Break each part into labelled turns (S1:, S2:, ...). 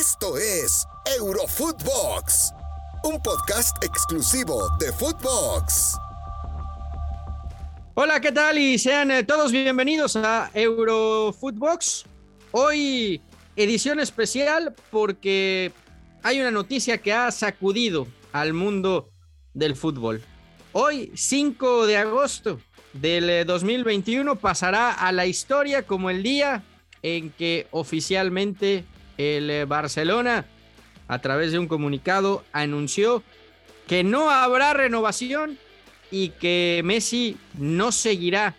S1: Esto es Eurofootbox, un podcast exclusivo de Footbox.
S2: Hola, ¿qué tal? Y sean eh, todos bienvenidos a Eurofootbox. Hoy edición especial porque hay una noticia que ha sacudido al mundo del fútbol. Hoy, 5 de agosto del 2021, eh, pasará a la historia como el día en que oficialmente el eh, Barcelona, a través de un comunicado, anunció que no habrá renovación y que Messi no seguirá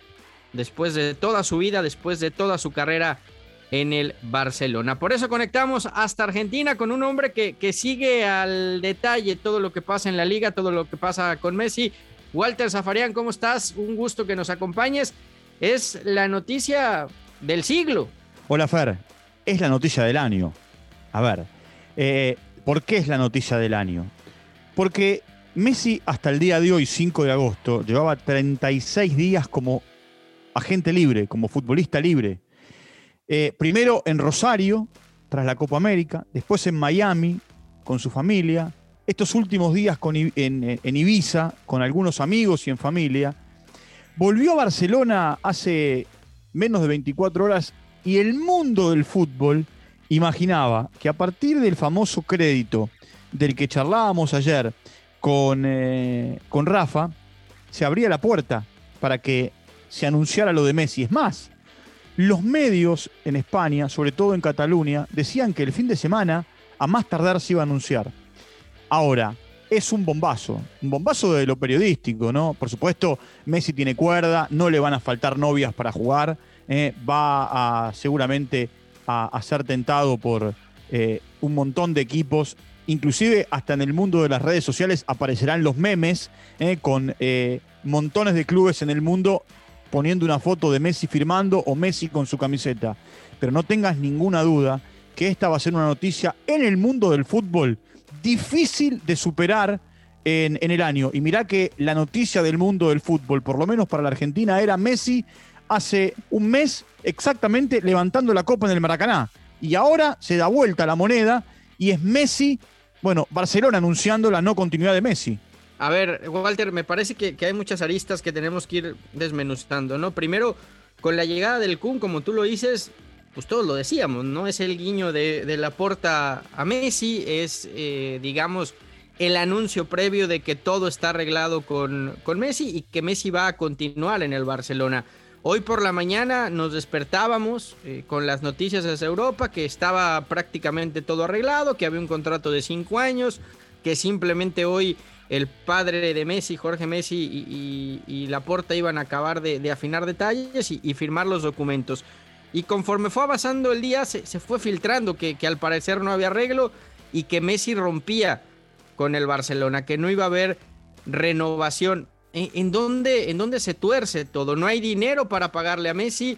S2: después de toda su vida, después de toda su carrera en el Barcelona. Por eso conectamos hasta Argentina con un hombre que, sigue al detalle todo lo que pasa en la liga, todo lo que pasa con Messi. Walter Zafarian, ¿cómo estás? Un gusto que nos acompañes. Es la noticia del siglo.
S3: Hola Fer, es la noticia del año. A ver, eh, ¿por qué es la noticia del año? Porque Messi hasta el día de hoy, 5 de agosto, llevaba 36 días como agente libre, como futbolista libre. Eh, primero en Rosario, tras la Copa América, después en Miami, con su familia, estos últimos días en, en Ibiza, con algunos amigos y en familia. Volvió a Barcelona hace menos de 24 horas y el mundo del fútbol imaginaba que a partir del famoso crédito del que charlábamos ayer con, eh, con Rafa, se abría la puerta para que se anunciara lo de Messi. Es más, los medios en España, sobre todo en Cataluña, decían que el fin de semana a más tardar se iba a anunciar. Ahora, es un bombazo, un bombazo de lo periodístico, ¿no? Por supuesto, Messi tiene cuerda, no le van a faltar novias para jugar, eh, va a seguramente a, ser tentado por eh, un montón de equipos. Inclusive hasta en el mundo de las redes sociales aparecerán los memes eh, con montones de clubes en el mundo poniendo una foto de Messi firmando o Messi con su camiseta. Pero no tengas ninguna duda que esta va a ser una noticia en el mundo del fútbol difícil de superar en, en, el año. Y mirá que la noticia del mundo del fútbol, por lo menos para la Argentina, era Messi hace un mes exactamente levantando la copa en el Maracaná. Y ahora se da vuelta la moneda y es Messi, bueno, Barcelona anunciando la no continuidad de Messi.
S2: A ver, Walter, me parece que, hay muchas aristas que tenemos que ir desmenuzando, ¿no? Primero, con la llegada del Kun, como tú lo dices, pues todos lo decíamos, ¿no? Es el guiño de, la porta a Messi, es, eh, digamos, el anuncio previo de que todo está arreglado con, con Messi y que Messi va a continuar en el Barcelona. Hoy por la mañana nos despertábamos eh, con las noticias desde Europa que estaba prácticamente todo arreglado, que había un contrato de cinco años, que simplemente hoy el padre de Messi, Jorge Messi y, y, Laporta iban a acabar de, afinar detalles y, firmar los documentos. Y conforme fue avanzando el día, se, fue filtrando que al parecer no había arreglo y que Messi rompía con el Barcelona, que no iba a haber renovación. ¿En, dónde, ¿En dónde se tuerce todo? No hay dinero para pagarle a Messi.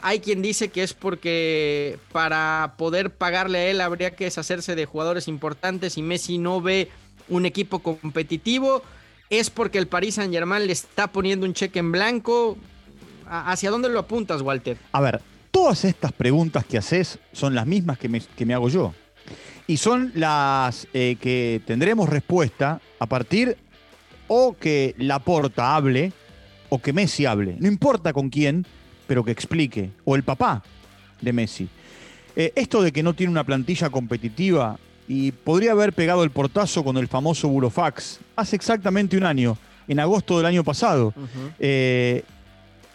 S2: Hay quien dice que es porque para poder pagarle a él habría que deshacerse de jugadores importantes y Messi no ve un equipo competitivo. Es porque el Paris Saint Germain le está poniendo un cheque en blanco. ¿Hacia dónde lo apuntas, Walter?
S3: A ver, todas estas preguntas que haces son las mismas que me, que me hago yo. Y son las eh, que tendremos respuesta a partir o que Laporta hable o que Messi hable. No importa con quién, pero que explique. O el papá de Messi. Eh, esto de que no tiene una plantilla competitiva y podría haber pegado el portazo con el famoso Burofax hace exactamente un año, en agosto del año pasado, eh,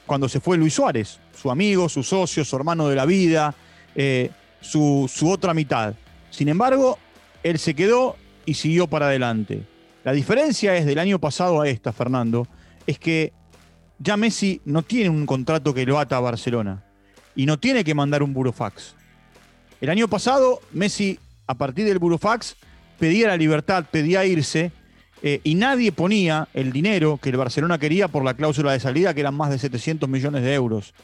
S3: cuando se fue Luis Suárez, su amigo, su socio, su hermano de la vida, eh, su, su otra mitad. Sin embargo, él se quedó y siguió para adelante. La diferencia es del año pasado a esta, Fernando, es que ya Messi no tiene un contrato que lo ata a Barcelona y no tiene que mandar un burofax. El año pasado, Messi, a partir del burofax, pedía la libertad, pedía irse eh, y nadie ponía el dinero que el Barcelona quería por la cláusula de salida, que eran más de 700 millones de euros.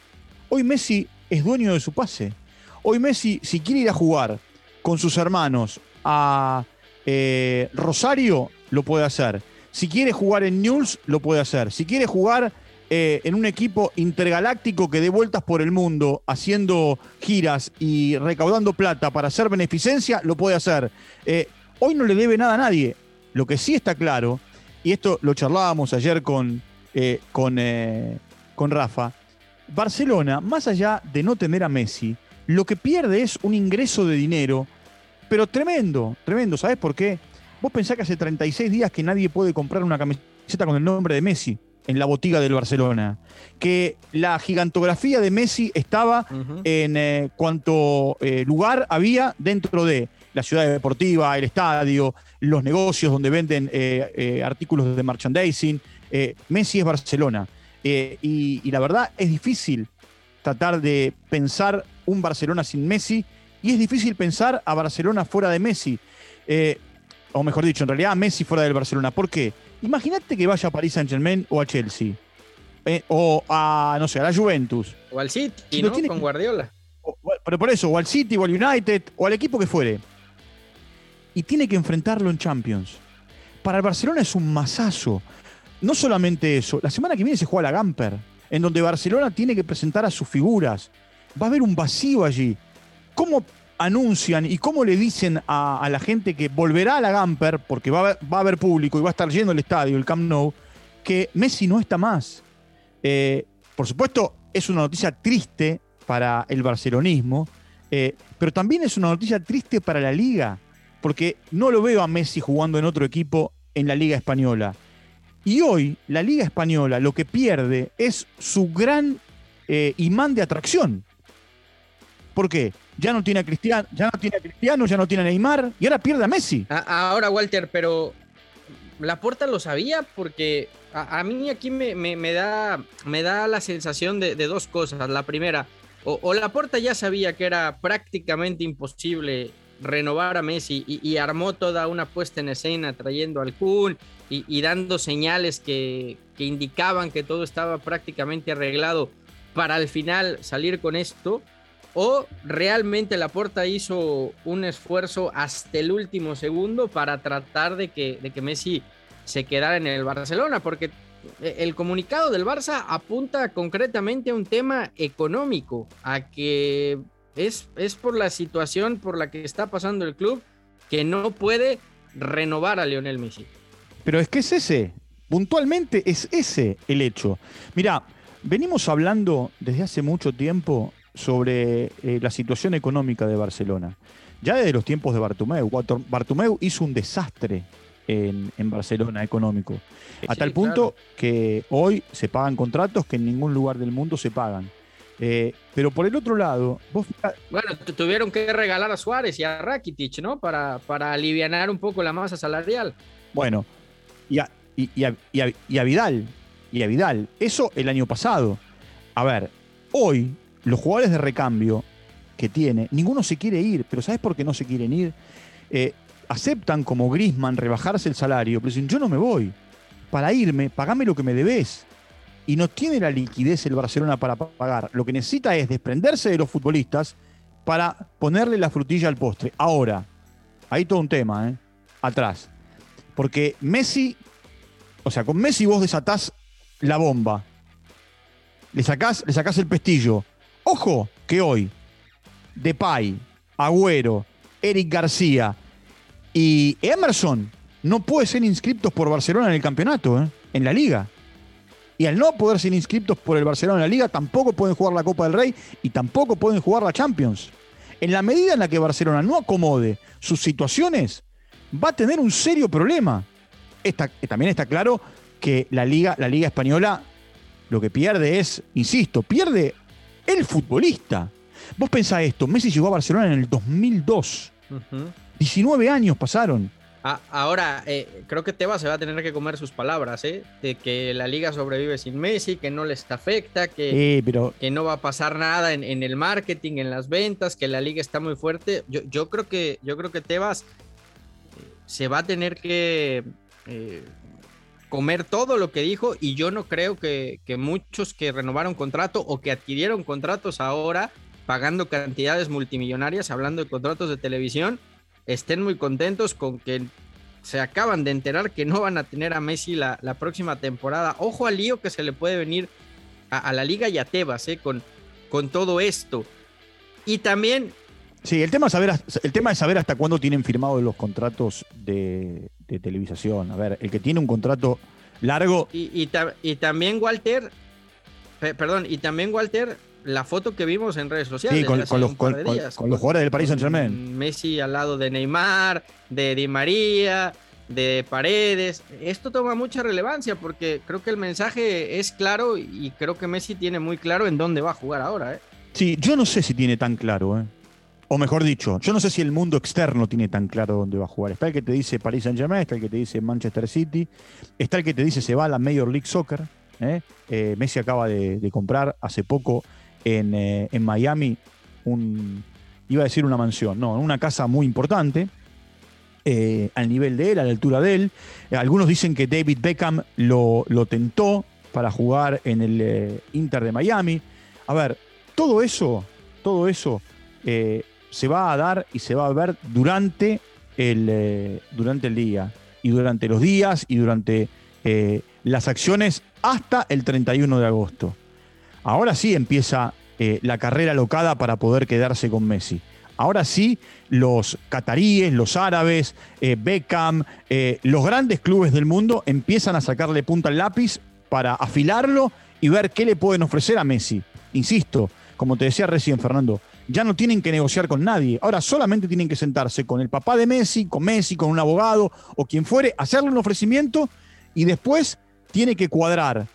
S3: Hoy Messi es dueño de su pase. Hoy Messi, si quiere ir a jugar con sus hermanos a eh, Rosario, lo puede hacer. Si quiere jugar en News, lo puede hacer. Si quiere jugar eh, en un equipo intergaláctico que dé vueltas por el mundo haciendo giras y recaudando plata para hacer beneficencia, lo puede hacer. Eh, hoy no le debe nada a nadie. Lo que sí está claro, y esto lo charlábamos ayer con, eh, con, con Rafa, Barcelona, más allá de no tener a Messi, lo que pierde es un ingreso de dinero, pero tremendo, tremendo. ¿Sabes por qué? Vos pensás que hace 36 días que nadie puede comprar una camiseta con el nombre de Messi en la botiga del Barcelona. Que la gigantografía de Messi estaba en eh, cuanto eh, lugar había dentro de la ciudad deportiva, el estadio, los negocios donde venden eh, artículos de merchandising. Messi es Barcelona. Y, y la verdad es difícil tratar de pensar un Barcelona sin Messi y es difícil pensar a Barcelona fuera de Messi o mejor dicho, en realidad a Messi fuera del Barcelona. ¿Por qué? Imagínate que vaya a París Saint Germain o a Chelsea. Eh, o a, no sé, a la Juventus.
S2: O al City, ¿no? Con Guardiola.
S3: pero por eso, o al City, o al United, o al equipo que fuere. Y tiene que enfrentarlo en Champions. Para el Barcelona es un masazo. No solamente eso, la semana que viene se juega la Gamper, en donde Barcelona tiene que presentar a sus figuras. Va a haber un vacío allí. ¿Cómo anuncian y cómo le dicen a, la gente que volverá a la Gamper, porque va a, haber, público y va a estar lleno el estadio, el Camp Nou, que Messi no está más. Eh, por supuesto, es una noticia triste para el barcelonismo, eh, pero también es una noticia triste para la liga, porque no lo veo a Messi jugando en otro equipo en la liga española. Y hoy la liga española lo que pierde es su gran eh, imán de atracción. ¿Por qué? Ya no tiene a Cristiano, ya no tiene a Cristiano, ya no tiene a Neymar y ahora pierde a Messi.
S2: ahora, Walter, pero la puerta lo sabía porque a, mí aquí me, da, me da la sensación de, dos cosas. La primera, o, la puerta ya sabía que era prácticamente imposible renovar a Messi y, armó toda una puesta en escena trayendo al Kun y, dando señales que, que indicaban que todo estaba prácticamente arreglado para al final salir con esto o realmente Laporta hizo un esfuerzo hasta el último segundo para tratar de que, de que Messi se quedara en el Barcelona, porque el comunicado del Barça apunta concretamente a un tema económico, a que es, es por la situación por la que está pasando el club que no puede renovar a Lionel Messi.
S3: Pero es que es ese, puntualmente es ese el hecho. Mira, venimos hablando desde hace mucho tiempo sobre eh, la situación económica de Barcelona. Ya desde los tiempos de Bartomeu. Bartomeu hizo un desastre en, Barcelona económico. a tal punto que hoy se pagan contratos que en ningún lugar del mundo se pagan. Eh, pero por el otro lado, vos
S2: Bueno, tuvieron que regalar a Suárez y a Rakitic, ¿no? Para, para aliviar un poco la masa salarial.
S3: Bueno, y a, y, a, y a Vidal. Y a Vidal. Eso el año pasado. A ver, hoy los jugadores de recambio que tiene, ninguno se quiere ir, pero ¿sabes por qué no se quieren ir? Eh, aceptan como Grisman rebajarse el salario, pero dicen, yo no me voy. Para irme, pagame lo que me debes. Y no tiene la liquidez el Barcelona para pagar. Lo que necesita es desprenderse de los futbolistas para ponerle la frutilla al postre. Ahora, hay todo un tema, ¿eh? Atrás. Porque Messi, o sea, con Messi vos desatás la bomba. Le sacás, le sacás el pestillo Ojo que hoy Depay, Agüero, Eric García y Emerson no pueden ser inscriptos por Barcelona en el campeonato, ¿eh? en la liga. Y al no poder ser inscriptos por el Barcelona en la liga, tampoco pueden jugar la Copa del Rey y tampoco pueden jugar la Champions. En la medida en la que Barcelona no acomode sus situaciones, va a tener un serio problema. también está claro que la liga, la liga española lo que pierde es, insisto, pierde el futbolista. Vos pensás esto, Messi llegó a Barcelona en el 2002. 19 años pasaron.
S2: Ah, ahora, eh, creo que Tebas se va a tener que comer sus palabras, ¿eh? De que la liga sobrevive sin Messi, que no les afecta, que, que no va a pasar nada en, el marketing, en las ventas, que la liga está muy fuerte. Yo, yo creo que yo creo que Tebas eh, se va a tener que eh, comer todo lo que dijo y yo no creo que, muchos que renovaron contrato o que adquirieron contratos ahora pagando cantidades multimillonarias, hablando de contratos de televisión, estén muy contentos con que se acaban de enterar que no van a tener a Messi la, próxima temporada. Ojo al lío que se le puede venir a, la liga y a Tebas ¿eh? con, con todo esto. Y también...
S3: Sí, el tema, es saber, el tema es saber hasta cuándo tienen firmados los contratos de, televisación. A ver, el que tiene un contrato largo...
S2: Y, y, también Walter, perdón, y también Walter, la foto que vimos en redes sociales.
S3: Sí, con, los, con, los, jugadores del Paris Saint Germain.
S2: Messi al lado de Neymar, de Di María, de Paredes. Esto toma mucha relevancia porque creo que el mensaje es claro y creo que Messi tiene muy claro en dónde va a jugar ahora. ¿eh?
S3: Sí, yo no sé si tiene tan claro. ¿eh? O mejor dicho, yo no sé si el mundo externo tiene tan claro dónde va a jugar. Está el que te dice Paris Saint Germain, está el que te dice Manchester City, está el que te dice se va a la Major League Soccer. ¿eh? Eh, Messi acaba de, comprar hace poco en, en Miami un, iba a decir una mansión, no, una casa muy importante eh, al nivel de él, a la altura de él. Eh, algunos dicen que David Beckham lo, tentó para jugar en el eh, Inter de Miami. A ver, todo eso, todo eso se va a dar y se va a ver durante el, durante el día, y durante los días, y durante las acciones hasta el 31 de agosto. Ahora sí empieza la carrera locada para poder quedarse con Messi. Ahora sí, los cataríes, los árabes, eh, Beckham, eh, los grandes clubes del mundo empiezan a sacarle punta al lápiz para afilarlo y ver qué le pueden ofrecer a Messi. Insisto, como te decía recién, Fernando, ya no tienen que negociar con nadie. Ahora solamente tienen que sentarse con el papá de Messi, con Messi, con un abogado o quien fuere, hacerle un ofrecimiento y después tiene que cuadrar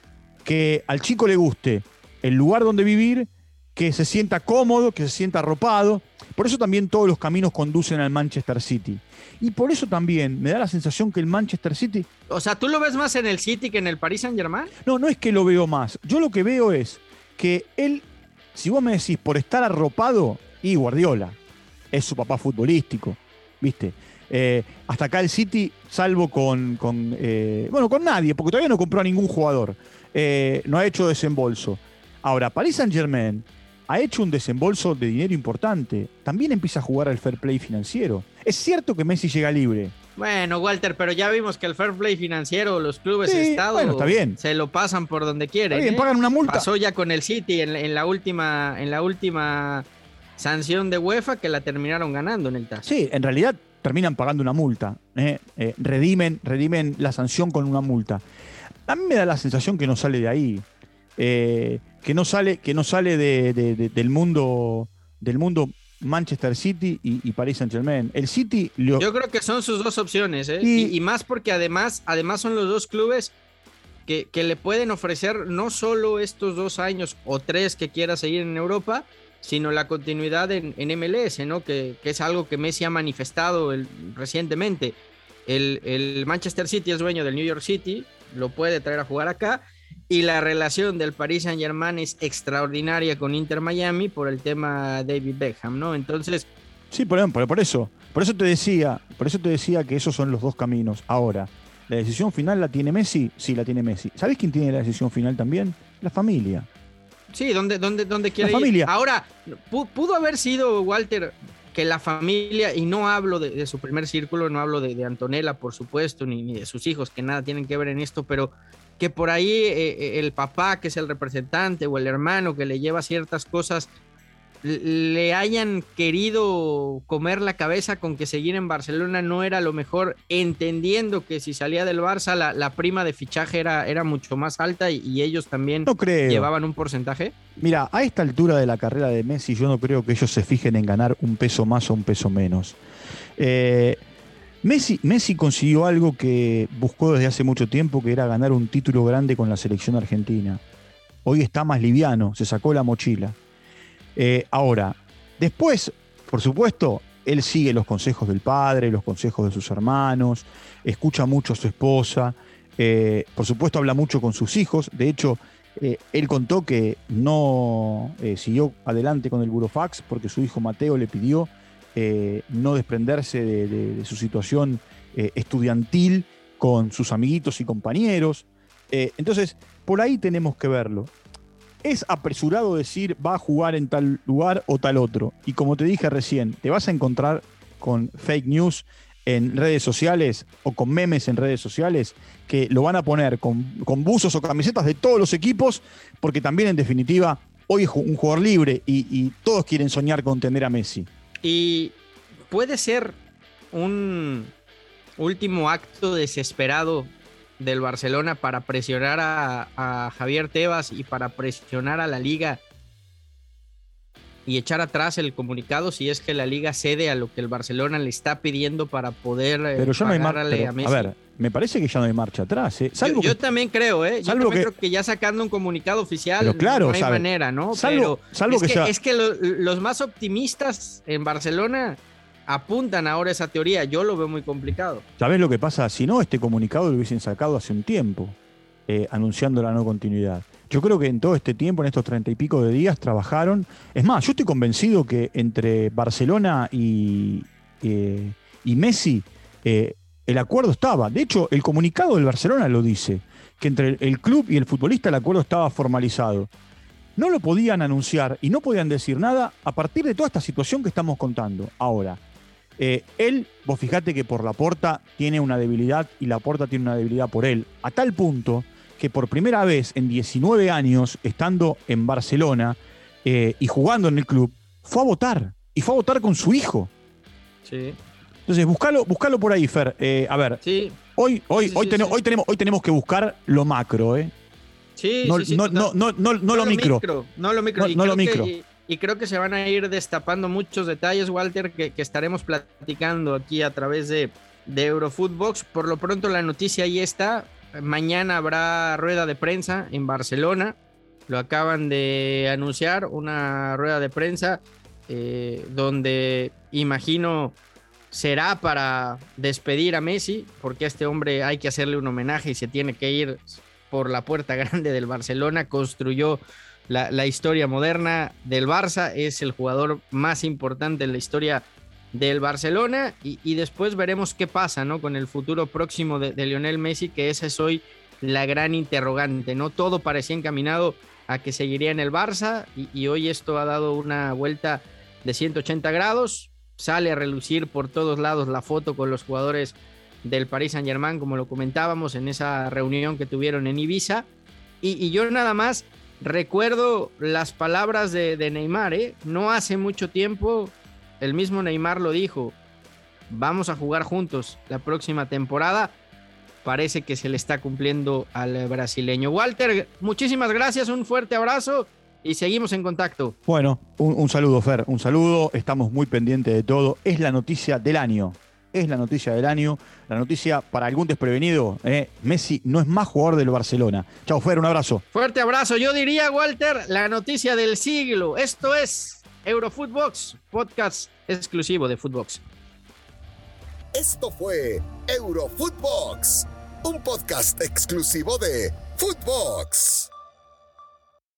S3: que al chico le guste el lugar donde vivir, que se sienta cómodo, que se sienta arropado. Por eso también todos los caminos conducen al Manchester City. Y por eso también me da la sensación que el Manchester City...
S2: O sea, ¿tú lo ves más en el City que en el Paris Saint Germain?
S3: No, no es que lo veo más. Yo lo que veo es que él, si vos me decís por estar arropado, y Guardiola, es su papá futbolístico, ¿viste? Eh, hasta acá el City, salvo con, eh, bueno, con nadie, porque todavía no compró a ningún jugador, eh, no ha hecho desembolso. Ahora, Paris Saint Germain ha hecho un desembolso de dinero importante. También empieza a jugar al fair play financiero. Es cierto que Messi llega libre.
S2: Bueno, Walter, pero ya vimos que el fair play financiero, los clubes de Estado,
S3: está bien.
S2: se lo pasan por donde quieren. Está
S3: ¿eh? pagan una multa.
S2: Pasó ya con el City en, la última, en la última sanción de UEFA que la terminaron ganando en el TAS.
S3: Sí, en realidad terminan pagando una multa. ¿eh? Eh, redimen, redimen la sanción con una multa. A mí me da la sensación que no sale de ahí que no sale, que no sale del mundo del mundo Manchester City y, Paris Saint Germain. El City
S2: Yo creo que son sus dos opciones, ¿eh? y, más porque además, además son los dos clubes que, le pueden ofrecer no solo estos dos años o tres que quiera seguir en Europa, sino la continuidad en, MLS, ¿no? Que, es algo que Messi ha manifestado recientemente. El, el Manchester City es dueño del New York City, lo puede traer a jugar acá y la relación del Paris Saint Germain es extraordinaria con Inter Miami por el tema David Beckham, ¿no? Entonces.
S3: Sí, por, por eso. Por eso te decía, por eso te decía que esos son los dos caminos. Ahora, ¿la decisión final la tiene Messi? Sí, la tiene Messi. ¿Sabés quién tiene la decisión final también? La familia.
S2: Sí, ¿dónde, dónde, dónde quiere
S3: la familia.
S2: Ahora, pudo haber sido, Walter, que la familia, y no hablo de, su primer círculo, no hablo de, Antonella, por supuesto, ni, ni, de sus hijos, que nada tienen que ver en esto, pero que por ahí eh, eh, el papá, que es el representante, o el hermano que le lleva ciertas cosas, le hayan querido comer la cabeza con que seguir en Barcelona no era lo mejor, entendiendo que si salía del Barça la, prima de fichaje era, era mucho más alta y, ellos también llevaban un porcentaje.
S3: Mira, a esta altura de la carrera de Messi yo no creo que ellos se fijen en ganar un peso más o un peso menos. Eh, Messi, consiguió algo que buscó desde hace mucho tiempo, que era ganar un título grande con la selección argentina. Hoy está más liviano, se sacó la mochila. Eh, ahora, después, por supuesto, él sigue los consejos del padre, los consejos de sus hermanos, escucha mucho a su esposa, eh, por supuesto habla mucho con sus hijos, de hecho, eh, él contó que no siguió adelante con el burofax porque su hijo Mateo le pidió eh, no desprenderse de, su situación eh, estudiantil con sus amiguitos y compañeros. Eh, entonces, por ahí tenemos que verlo. Es apresurado decir va a jugar en tal lugar o tal otro. Y como te dije recién, te vas a encontrar con fake news en redes sociales o con memes en redes sociales que lo van a poner con, buzos o camisetas de todos los equipos, porque también en definitiva hoy es un jugador libre y, y todos quieren soñar con tener a Messi.
S2: Y puede ser un último acto desesperado del Barcelona para presionar a, Javier Tebas y para presionar a la liga y echar atrás el comunicado si es que la liga cede a lo que el Barcelona le está pidiendo para poder
S3: eh, pero ya no hay a Messi. A ver, me parece que ya no hay marcha atrás. ¿eh?
S2: Salvo yo, también creo, ¿eh? Yo también que, creo que ya sacando un comunicado oficial
S3: claro,
S2: no hay manera, ¿no?
S3: Salvo, salvo
S2: es
S3: que,
S2: que, es que los más optimistas en Barcelona apuntan ahora esa teoría. Yo lo veo muy complicado.
S3: ¿Sabes lo que pasa? Si no, este comunicado lo hubiesen sacado hace un tiempo, eh, anunciando la no continuidad. Yo creo que en todo este tiempo, en estos treinta y pico de días, trabajaron. Es más, yo estoy convencido que entre Barcelona y, eh, y Messi eh, el acuerdo estaba. De hecho, el comunicado del Barcelona lo dice, que entre el club y el futbolista el acuerdo estaba formalizado. No lo podían anunciar y no podían decir nada a partir de toda esta situación que estamos contando. Ahora, eh, él, vos fijate que por la porta tiene una debilidad y la porta tiene una debilidad por él, a tal punto que por primera vez en 19 años, estando en Barcelona eh, y jugando en el club, fue a votar. Y fue a votar con su hijo.
S2: Sí.
S3: Entonces, buscalo, buscalo por ahí, Fer. Eh, a ver,
S2: sí.
S3: hoy, hoy, hoy, tenemos, hoy, tenemos, hoy tenemos que buscar lo macro, ¿eh?
S2: Sí,
S3: no,
S2: sí,
S3: no, no, no, no, lo micro.
S2: No lo micro.
S3: No, lo micro
S2: y creo que se van a ir destapando muchos detalles, Walter, que, estaremos platicando aquí a través de, de Eurofootbox. Por lo pronto la noticia ahí está. Mañana habrá rueda de prensa en Barcelona. Lo acaban de anunciar, una rueda de prensa eh, donde imagino será para despedir a Messi, porque a este hombre hay que hacerle un homenaje y se tiene que ir por la puerta grande del Barcelona. Construyó la, historia moderna del Barça, es el jugador más importante en la historia del Barcelona y, después veremos qué pasa ¿no? con el futuro próximo de, Lionel Messi, que esa es hoy la gran interrogante. ¿no? Todo parecía encaminado a que seguiría en el Barça y, hoy esto ha dado una vuelta de 180 grados. Sale a relucir por todos lados la foto con los jugadores del Paris Saint Germain, como lo comentábamos en esa reunión que tuvieron en Ibiza. Y, y yo nada más Recuerdo las palabras de, Neymar, ¿eh? No hace mucho tiempo, el mismo Neymar lo dijo, vamos a jugar juntos la próxima temporada. Parece que se le está cumpliendo al brasileño. Walter, muchísimas gracias, un fuerte abrazo y seguimos en contacto.
S3: Bueno, un, un saludo, Fer, un saludo, estamos muy pendientes de todo. Es la noticia del año es la noticia del año. La noticia para algún desprevenido, eh, Messi no es más jugador del Barcelona. Chao, Fer, un abrazo.
S2: Fuerte abrazo. Yo diría, Walter, la noticia del siglo. Esto es Eurofootbox, podcast exclusivo de Footbox.
S1: Esto fue Eurofootbox, un podcast exclusivo de Footbox.